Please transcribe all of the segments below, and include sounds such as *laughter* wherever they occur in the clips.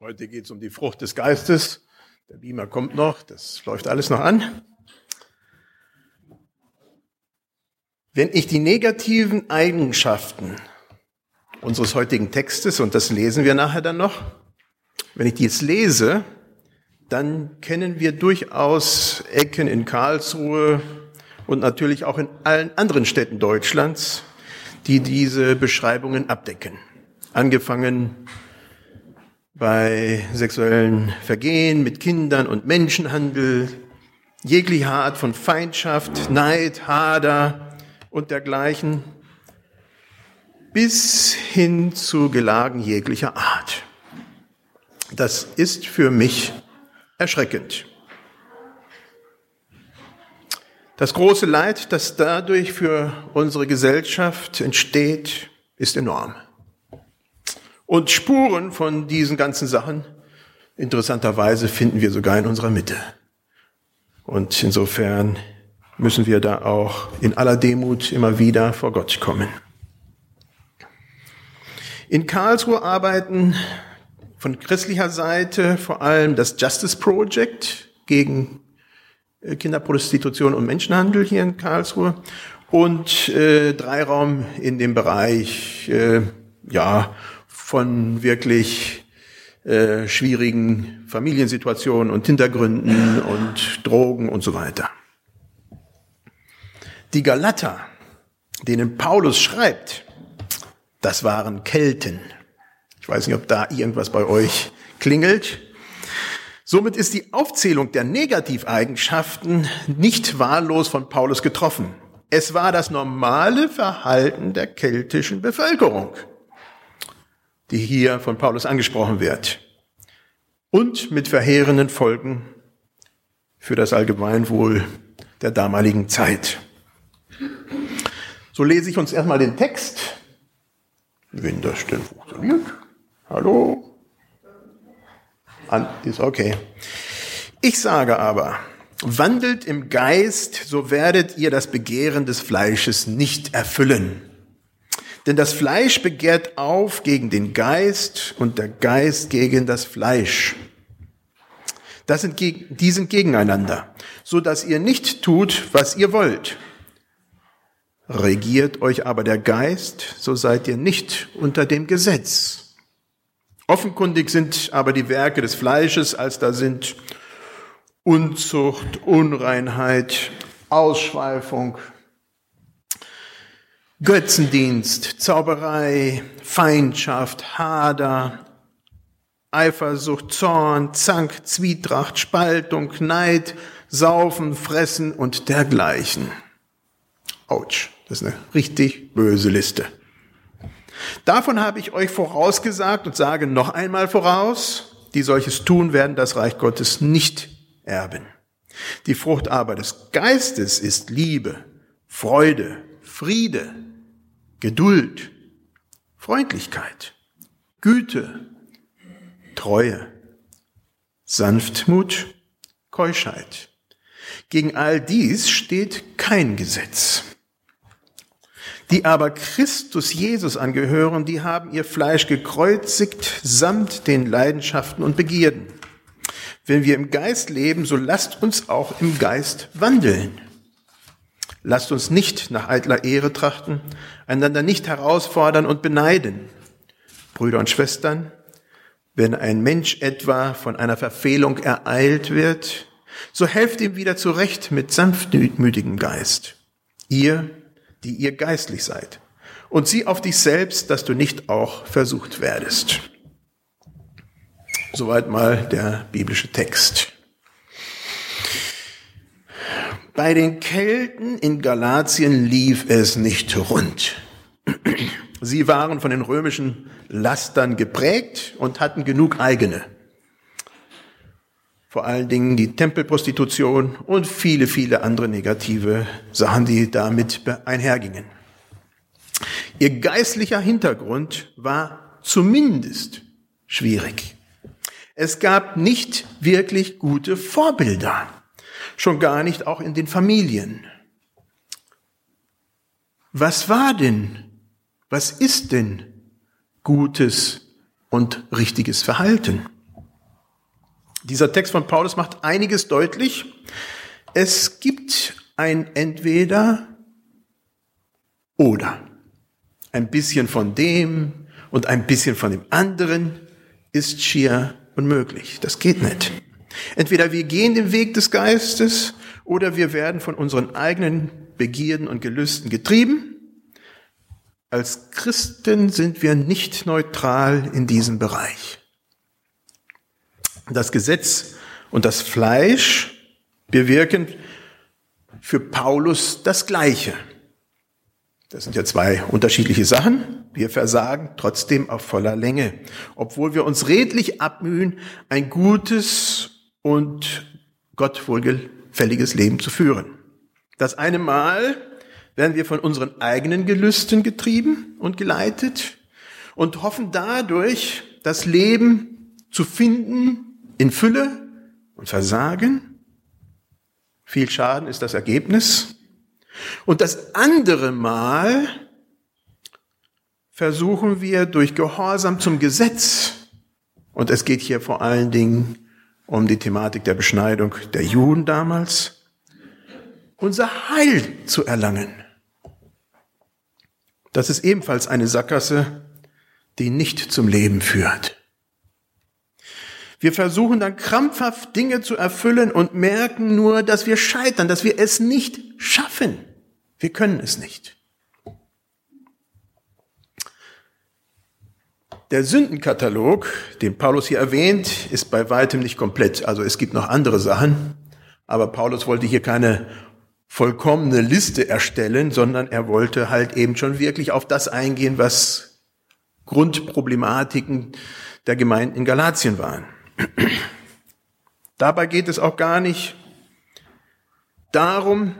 Heute geht es um die Frucht des Geistes. Der Beamer kommt noch, das läuft alles noch an. Wenn ich die negativen Eigenschaften unseres heutigen Textes, und das lesen wir nachher dann noch, wenn ich die jetzt lese, dann kennen wir durchaus Ecken in Karlsruhe und natürlich auch in allen anderen Städten Deutschlands, die diese Beschreibungen abdecken. Angefangen bei sexuellen Vergehen mit Kindern und Menschenhandel, jegliche Art von Feindschaft, Neid, Hader und dergleichen, bis hin zu Gelagen jeglicher Art. Das ist für mich erschreckend. Das große Leid, das dadurch für unsere Gesellschaft entsteht, ist enorm. Und Spuren von diesen ganzen Sachen, interessanterweise, finden wir sogar in unserer Mitte. Und insofern müssen wir da auch in aller Demut immer wieder vor Gott kommen. In Karlsruhe arbeiten von christlicher Seite vor allem das Justice Project gegen äh, Kinderprostitution und Menschenhandel hier in Karlsruhe und äh, Dreiraum in dem Bereich äh, ja von wirklich äh, schwierigen Familiensituationen und Hintergründen und Drogen und so weiter. Die Galater, denen Paulus schreibt, das waren Kelten. Ich weiß nicht, ob da irgendwas bei euch klingelt. Somit ist die Aufzählung der Negativeigenschaften nicht wahllos von Paulus getroffen. Es war das normale Verhalten der keltischen Bevölkerung die hier von Paulus angesprochen wird. Und mit verheerenden Folgen für das Allgemeinwohl der damaligen Zeit. So lese ich uns erstmal den Text, wenn das denn funktioniert. Hallo? An, ist okay. Ich sage aber, wandelt im Geist, so werdet ihr das Begehren des Fleisches nicht erfüllen. Denn das Fleisch begehrt auf gegen den Geist und der Geist gegen das Fleisch. Das sind, die sind gegeneinander, so dass ihr nicht tut, was ihr wollt. Regiert euch aber der Geist, so seid ihr nicht unter dem Gesetz. Offenkundig sind aber die Werke des Fleisches, als da sind Unzucht, Unreinheit, Ausschweifung, Götzendienst, Zauberei, Feindschaft, Hader, Eifersucht, Zorn, Zank, Zwietracht, Spaltung, Neid, Saufen, Fressen und dergleichen. Autsch, das ist eine richtig böse Liste. Davon habe ich euch vorausgesagt und sage noch einmal voraus, die solches tun, werden das Reich Gottes nicht erben. Die Frucht aber des Geistes ist Liebe, Freude, Friede, Geduld, Freundlichkeit, Güte, Treue, Sanftmut, Keuschheit. Gegen all dies steht kein Gesetz. Die aber Christus Jesus angehören, die haben ihr Fleisch gekreuzigt samt den Leidenschaften und Begierden. Wenn wir im Geist leben, so lasst uns auch im Geist wandeln. Lasst uns nicht nach eitler Ehre trachten, einander nicht herausfordern und beneiden. Brüder und Schwestern, wenn ein Mensch etwa von einer Verfehlung ereilt wird, so helft ihm wieder zurecht mit sanftmütigem Geist. Ihr, die ihr geistlich seid. Und sieh auf dich selbst, dass du nicht auch versucht werdest. Soweit mal der biblische Text. Bei den Kelten in Galatien lief es nicht rund. Sie waren von den römischen Lastern geprägt und hatten genug eigene. Vor allen Dingen die Tempelprostitution und viele, viele andere negative Sachen, die damit einhergingen. Ihr geistlicher Hintergrund war zumindest schwierig. Es gab nicht wirklich gute Vorbilder schon gar nicht auch in den Familien. Was war denn, was ist denn gutes und richtiges Verhalten? Dieser Text von Paulus macht einiges deutlich. Es gibt ein entweder oder. Ein bisschen von dem und ein bisschen von dem anderen ist schier unmöglich. Das geht nicht. Entweder wir gehen den Weg des Geistes oder wir werden von unseren eigenen Begierden und Gelüsten getrieben. Als Christen sind wir nicht neutral in diesem Bereich. Das Gesetz und das Fleisch bewirken für Paulus das Gleiche. Das sind ja zwei unterschiedliche Sachen. Wir versagen trotzdem auf voller Länge, obwohl wir uns redlich abmühen, ein gutes und Gott wohlgefälliges Leben zu führen. Das eine Mal werden wir von unseren eigenen Gelüsten getrieben und geleitet und hoffen dadurch, das Leben zu finden in Fülle und Versagen. Viel Schaden ist das Ergebnis. Und das andere Mal versuchen wir durch Gehorsam zum Gesetz, und es geht hier vor allen Dingen um die Thematik der Beschneidung der Juden damals, unser Heil zu erlangen. Das ist ebenfalls eine Sackgasse, die nicht zum Leben führt. Wir versuchen dann krampfhaft Dinge zu erfüllen und merken nur, dass wir scheitern, dass wir es nicht schaffen. Wir können es nicht. Der Sündenkatalog, den Paulus hier erwähnt, ist bei weitem nicht komplett. Also es gibt noch andere Sachen, aber Paulus wollte hier keine vollkommene Liste erstellen, sondern er wollte halt eben schon wirklich auf das eingehen, was Grundproblematiken der Gemeinden in Galatien waren. Dabei geht es auch gar nicht darum,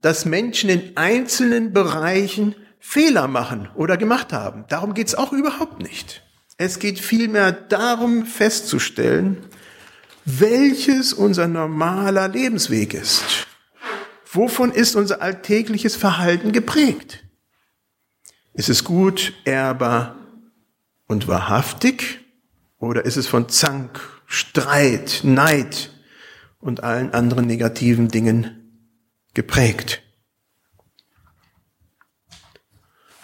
dass Menschen in einzelnen Bereichen Fehler machen oder gemacht haben. Darum geht es auch überhaupt nicht. Es geht vielmehr darum festzustellen, welches unser normaler Lebensweg ist. Wovon ist unser alltägliches Verhalten geprägt? Ist es gut, ehrbar und wahrhaftig? Oder ist es von Zank, Streit, Neid und allen anderen negativen Dingen geprägt?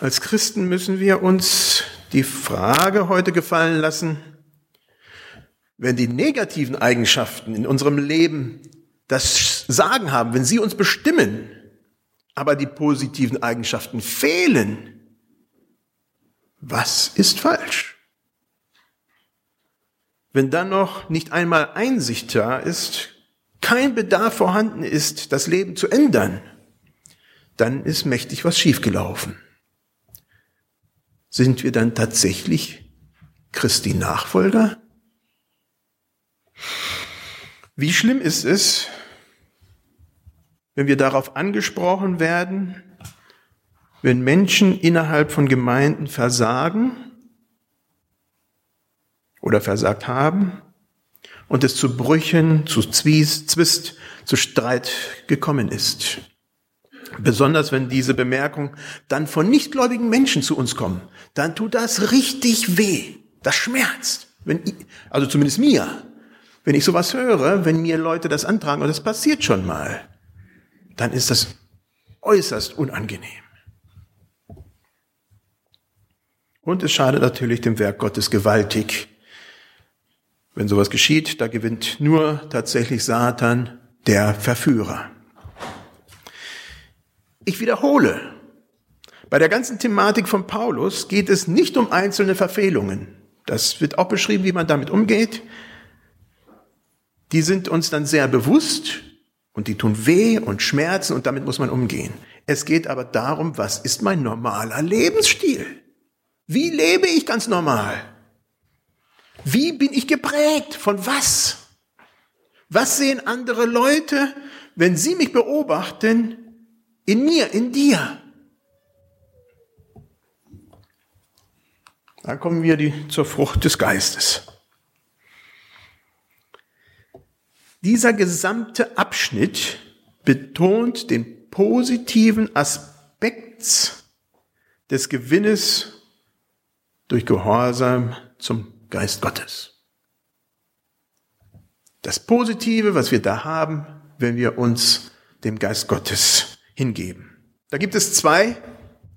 Als Christen müssen wir uns die Frage heute gefallen lassen, wenn die negativen Eigenschaften in unserem Leben das Sagen haben, wenn sie uns bestimmen, aber die positiven Eigenschaften fehlen, was ist falsch? Wenn dann noch nicht einmal Einsicht da ist, kein Bedarf vorhanden ist, das Leben zu ändern, dann ist mächtig was schiefgelaufen. Sind wir dann tatsächlich Christi Nachfolger? Wie schlimm ist es, wenn wir darauf angesprochen werden, wenn Menschen innerhalb von Gemeinden versagen oder versagt haben und es zu Brüchen, zu Zwist, zu Streit gekommen ist. Besonders wenn diese Bemerkungen dann von nichtgläubigen Menschen zu uns kommen, dann tut das richtig weh. Das schmerzt. Wenn ich, also zumindest mir. Wenn ich sowas höre, wenn mir Leute das antragen, und das passiert schon mal, dann ist das äußerst unangenehm. Und es schadet natürlich dem Werk Gottes gewaltig. Wenn sowas geschieht, da gewinnt nur tatsächlich Satan, der Verführer. Ich wiederhole, bei der ganzen Thematik von Paulus geht es nicht um einzelne Verfehlungen. Das wird auch beschrieben, wie man damit umgeht. Die sind uns dann sehr bewusst und die tun weh und schmerzen und damit muss man umgehen. Es geht aber darum, was ist mein normaler Lebensstil? Wie lebe ich ganz normal? Wie bin ich geprägt? Von was? Was sehen andere Leute, wenn sie mich beobachten, in mir, in dir. Dann kommen wir die, zur Frucht des Geistes. Dieser gesamte Abschnitt betont den positiven Aspekt des Gewinnes durch Gehorsam zum Geist Gottes. Das Positive, was wir da haben, wenn wir uns dem Geist Gottes hingeben. Da gibt es zwei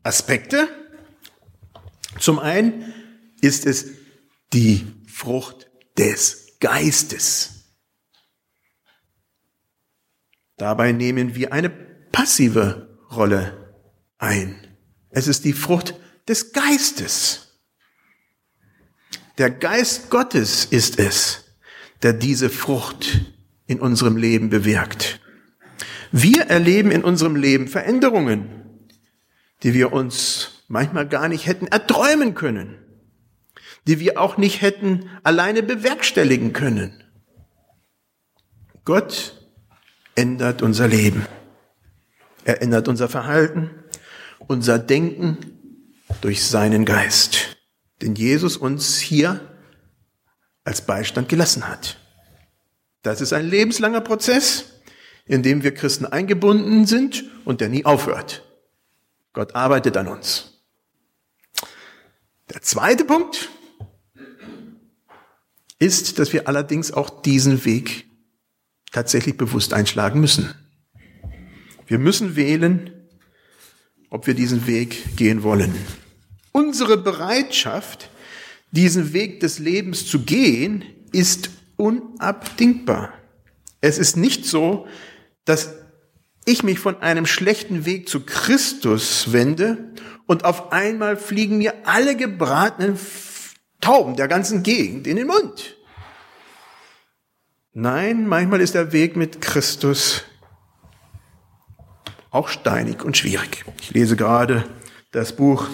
Aspekte. Zum einen ist es die Frucht des Geistes. Dabei nehmen wir eine passive Rolle ein. Es ist die Frucht des Geistes. Der Geist Gottes ist es, der diese Frucht in unserem Leben bewirkt. Wir erleben in unserem Leben Veränderungen, die wir uns manchmal gar nicht hätten erträumen können, die wir auch nicht hätten alleine bewerkstelligen können. Gott ändert unser Leben. Er ändert unser Verhalten, unser Denken durch seinen Geist, den Jesus uns hier als Beistand gelassen hat. Das ist ein lebenslanger Prozess, in dem wir Christen eingebunden sind und der nie aufhört. Gott arbeitet an uns. Der zweite Punkt ist, dass wir allerdings auch diesen Weg tatsächlich bewusst einschlagen müssen. Wir müssen wählen, ob wir diesen Weg gehen wollen. Unsere Bereitschaft, diesen Weg des Lebens zu gehen, ist unabdingbar. Es ist nicht so, dass ich mich von einem schlechten Weg zu Christus wende und auf einmal fliegen mir alle gebratenen Tauben der ganzen Gegend in den Mund. Nein, manchmal ist der Weg mit Christus auch steinig und schwierig. Ich lese gerade das Buch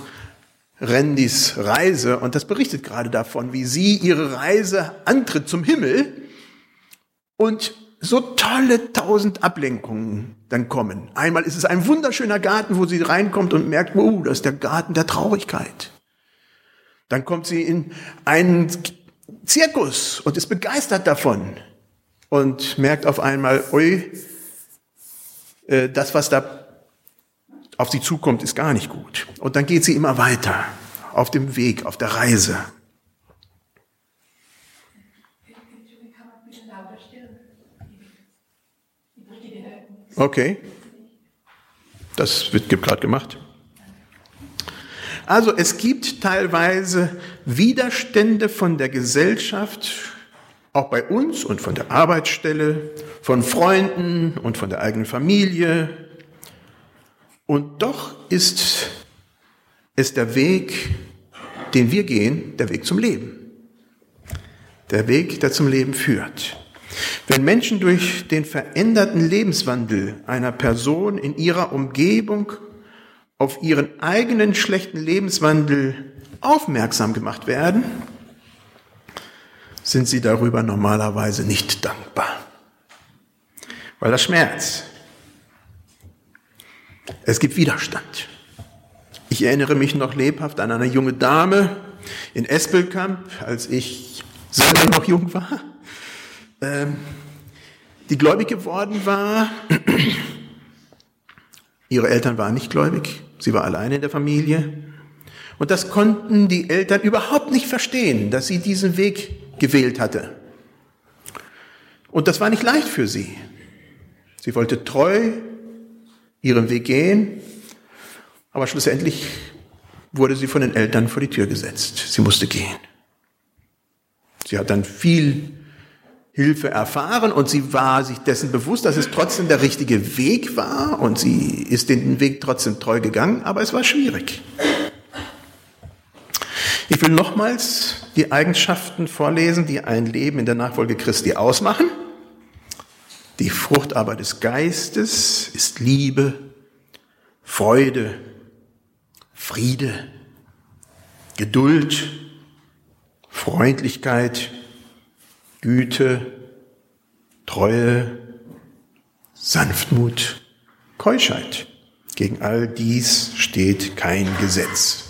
Rendis Reise und das berichtet gerade davon, wie sie ihre Reise antritt zum Himmel und so tolle tausend Ablenkungen dann kommen. Einmal ist es ein wunderschöner Garten, wo sie reinkommt und merkt, oh, das ist der Garten der Traurigkeit. Dann kommt sie in einen Zirkus und ist begeistert davon und merkt auf einmal, ui, äh, das, was da auf sie zukommt, ist gar nicht gut. Und dann geht sie immer weiter auf dem Weg, auf der Reise. Okay. Das wird gerade gemacht. Also es gibt teilweise Widerstände von der Gesellschaft, auch bei uns und von der Arbeitsstelle, von Freunden und von der eigenen Familie. Und doch ist es der Weg, den wir gehen, der Weg zum Leben. Der Weg, der zum Leben führt. Wenn Menschen durch den veränderten Lebenswandel einer Person in ihrer Umgebung auf ihren eigenen schlechten Lebenswandel aufmerksam gemacht werden, sind sie darüber normalerweise nicht dankbar. Weil das Schmerz. Es gibt Widerstand. Ich erinnere mich noch lebhaft an eine junge Dame in Espelkamp, als ich selber noch jung war, ähm, die gläubig geworden war. *clears throat* Ihre Eltern waren nicht gläubig, sie war alleine in der Familie. Und das konnten die Eltern überhaupt nicht verstehen, dass sie diesen Weg gewählt hatte. Und das war nicht leicht für sie. Sie wollte treu ihren Weg gehen, aber schlussendlich wurde sie von den Eltern vor die Tür gesetzt. Sie musste gehen. Sie hat dann viel Hilfe erfahren und sie war sich dessen bewusst, dass es trotzdem der richtige Weg war und sie ist den Weg trotzdem treu gegangen, aber es war schwierig. Ich will nochmals die Eigenschaften vorlesen, die ein Leben in der Nachfolge Christi ausmachen. Die Frucht aber des Geistes ist Liebe, Freude, Friede, Geduld, Freundlichkeit, Güte, Treue, Sanftmut, Keuschheit. Gegen all dies steht kein Gesetz.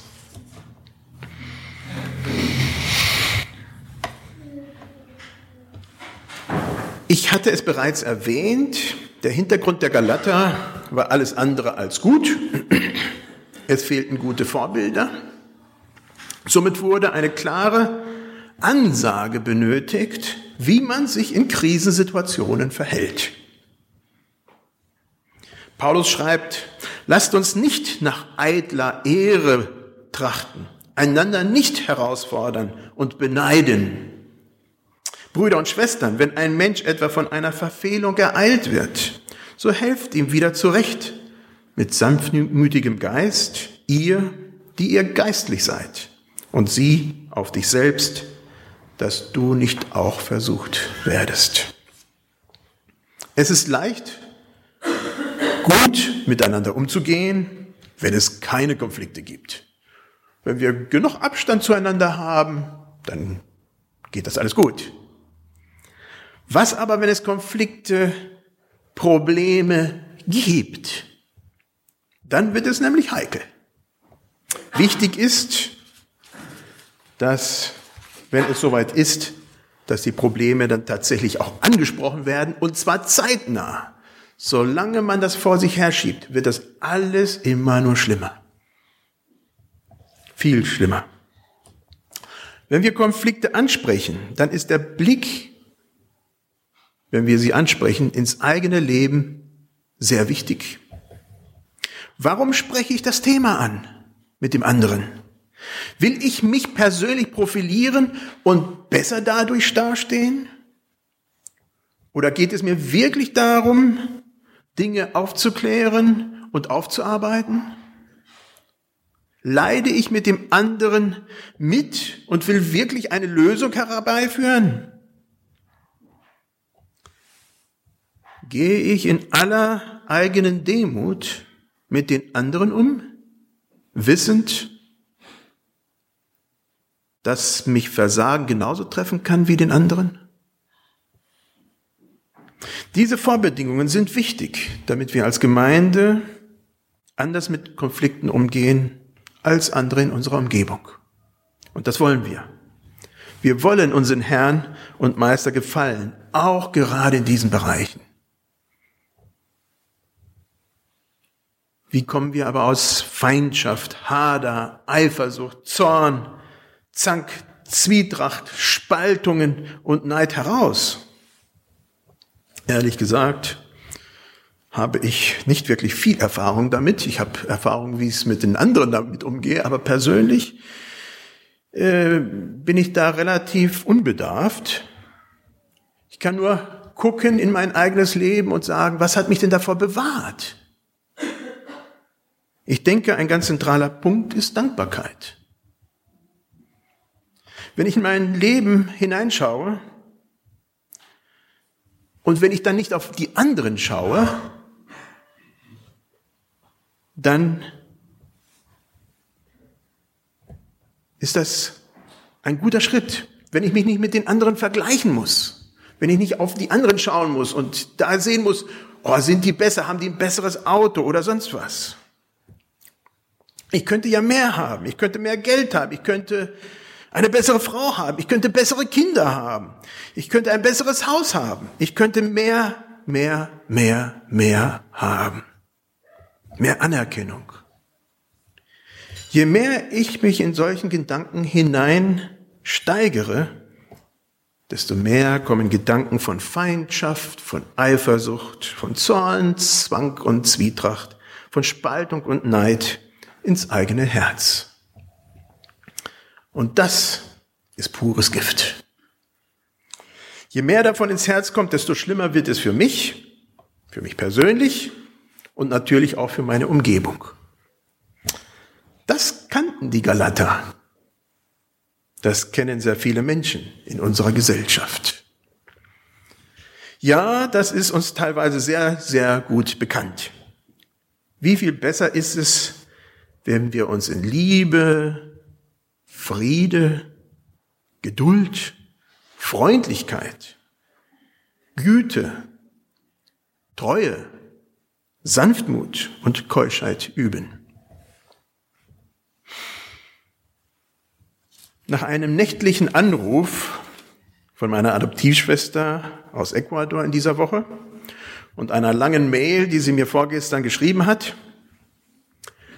Ich hatte es bereits erwähnt, der Hintergrund der Galater war alles andere als gut. Es fehlten gute Vorbilder. Somit wurde eine klare Ansage benötigt, wie man sich in Krisensituationen verhält. Paulus schreibt, lasst uns nicht nach eitler Ehre trachten, einander nicht herausfordern und beneiden. Brüder und Schwestern, wenn ein Mensch etwa von einer Verfehlung ereilt wird, so helft ihm wieder zurecht mit sanftmütigem Geist, ihr, die ihr geistlich seid, und sieh auf dich selbst, dass du nicht auch versucht werdest. Es ist leicht, gut miteinander umzugehen, wenn es keine Konflikte gibt. Wenn wir genug Abstand zueinander haben, dann geht das alles gut. Was aber, wenn es Konflikte, Probleme gibt? Dann wird es nämlich heikel. Wichtig ist, dass, wenn es soweit ist, dass die Probleme dann tatsächlich auch angesprochen werden, und zwar zeitnah. Solange man das vor sich herschiebt, wird das alles immer nur schlimmer. Viel schlimmer. Wenn wir Konflikte ansprechen, dann ist der Blick, wenn wir sie ansprechen, ins eigene Leben sehr wichtig. Warum spreche ich das Thema an mit dem anderen? Will ich mich persönlich profilieren und besser dadurch dastehen? Oder geht es mir wirklich darum, Dinge aufzuklären und aufzuarbeiten? Leide ich mit dem anderen mit und will wirklich eine Lösung herbeiführen? Gehe ich in aller eigenen Demut mit den anderen um, wissend, dass mich Versagen genauso treffen kann wie den anderen? Diese Vorbedingungen sind wichtig, damit wir als Gemeinde anders mit Konflikten umgehen als andere in unserer Umgebung. Und das wollen wir. Wir wollen unseren Herrn und Meister gefallen, auch gerade in diesen Bereichen. Wie kommen wir aber aus Feindschaft, Hader, Eifersucht, Zorn, Zank, Zwietracht, Spaltungen und Neid heraus? Ehrlich gesagt, habe ich nicht wirklich viel Erfahrung damit. Ich habe Erfahrung, wie es mit den anderen damit umgehe, aber persönlich äh, bin ich da relativ unbedarft. Ich kann nur gucken in mein eigenes Leben und sagen, was hat mich denn davor bewahrt? Ich denke, ein ganz zentraler Punkt ist Dankbarkeit. Wenn ich in mein Leben hineinschaue und wenn ich dann nicht auf die anderen schaue, dann ist das ein guter Schritt, wenn ich mich nicht mit den anderen vergleichen muss, wenn ich nicht auf die anderen schauen muss und da sehen muss, oh, sind die besser, haben die ein besseres Auto oder sonst was. Ich könnte ja mehr haben, ich könnte mehr Geld haben, ich könnte eine bessere Frau haben, ich könnte bessere Kinder haben, ich könnte ein besseres Haus haben, ich könnte mehr, mehr, mehr, mehr haben. Mehr Anerkennung. Je mehr ich mich in solchen Gedanken hinein steigere, desto mehr kommen Gedanken von Feindschaft, von Eifersucht, von Zorn, Zwang und Zwietracht, von Spaltung und Neid ins eigene Herz. Und das ist pures Gift. Je mehr davon ins Herz kommt, desto schlimmer wird es für mich, für mich persönlich und natürlich auch für meine Umgebung. Das kannten die Galater. Das kennen sehr viele Menschen in unserer Gesellschaft. Ja, das ist uns teilweise sehr, sehr gut bekannt. Wie viel besser ist es, wenn wir uns in Liebe, Friede, Geduld, Freundlichkeit, Güte, Treue, Sanftmut und Keuschheit üben. Nach einem nächtlichen Anruf von meiner Adoptivschwester aus Ecuador in dieser Woche und einer langen Mail, die sie mir vorgestern geschrieben hat,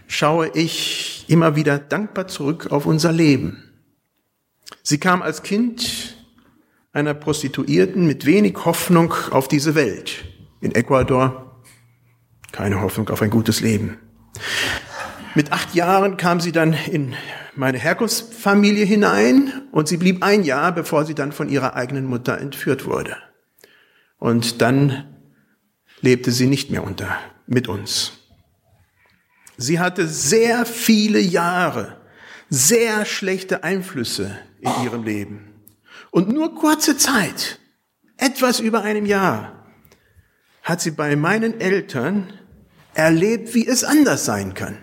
schaue ich immer wieder dankbar zurück auf unser Leben. Sie kam als Kind einer Prostituierten mit wenig Hoffnung auf diese Welt. In Ecuador keine Hoffnung auf ein gutes Leben. Mit acht Jahren kam sie dann in meine Herkunftsfamilie hinein und sie blieb ein Jahr, bevor sie dann von ihrer eigenen Mutter entführt wurde. Und dann lebte sie nicht mehr unter, mit uns. Sie hatte sehr viele Jahre, sehr schlechte Einflüsse in ihrem Leben. Und nur kurze Zeit, etwas über einem Jahr, hat sie bei meinen Eltern erlebt, wie es anders sein kann.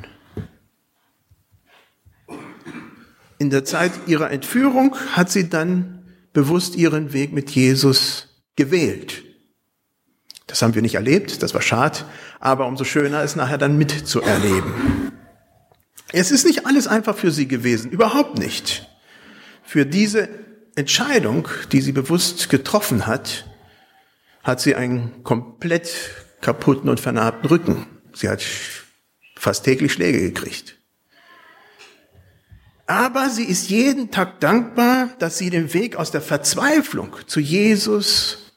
In der Zeit ihrer Entführung hat sie dann bewusst ihren Weg mit Jesus gewählt. Das haben wir nicht erlebt, das war schade, aber umso schöner ist nachher dann mitzuerleben. Es ist nicht alles einfach für sie gewesen, überhaupt nicht. Für diese Entscheidung, die sie bewusst getroffen hat, hat sie einen komplett kaputten und vernarbten Rücken. Sie hat fast täglich Schläge gekriegt. Aber sie ist jeden Tag dankbar, dass sie den Weg aus der Verzweiflung zu Jesus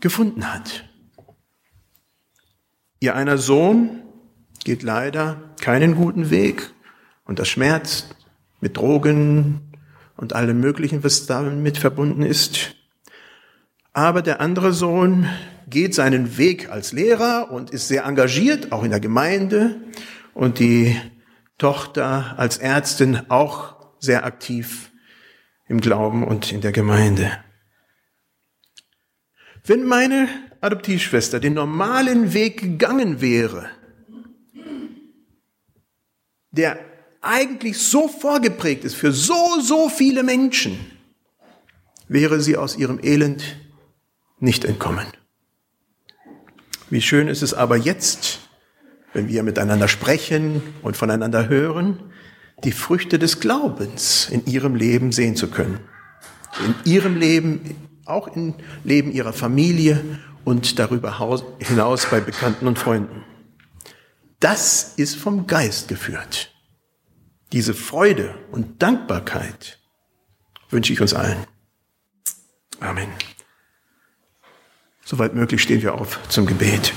gefunden hat. Ihr einer Sohn geht leider keinen guten Weg und das schmerzt mit Drogen und allem Möglichen, was damit verbunden ist. Aber der andere Sohn geht seinen Weg als Lehrer und ist sehr engagiert, auch in der Gemeinde. Und die Tochter als Ärztin auch sehr aktiv im Glauben und in der Gemeinde. Wenn meine Adoptivschwester den normalen Weg gegangen wäre, der eigentlich so vorgeprägt ist für so, so viele Menschen, wäre sie aus ihrem Elend nicht entkommen. Wie schön ist es aber jetzt, wenn wir miteinander sprechen und voneinander hören, die Früchte des Glaubens in ihrem Leben sehen zu können. In ihrem Leben, auch im Leben ihrer Familie und darüber hinaus bei Bekannten und Freunden. Das ist vom Geist geführt. Diese Freude und Dankbarkeit wünsche ich uns allen. Amen. Soweit möglich stehen wir auf zum Gebet.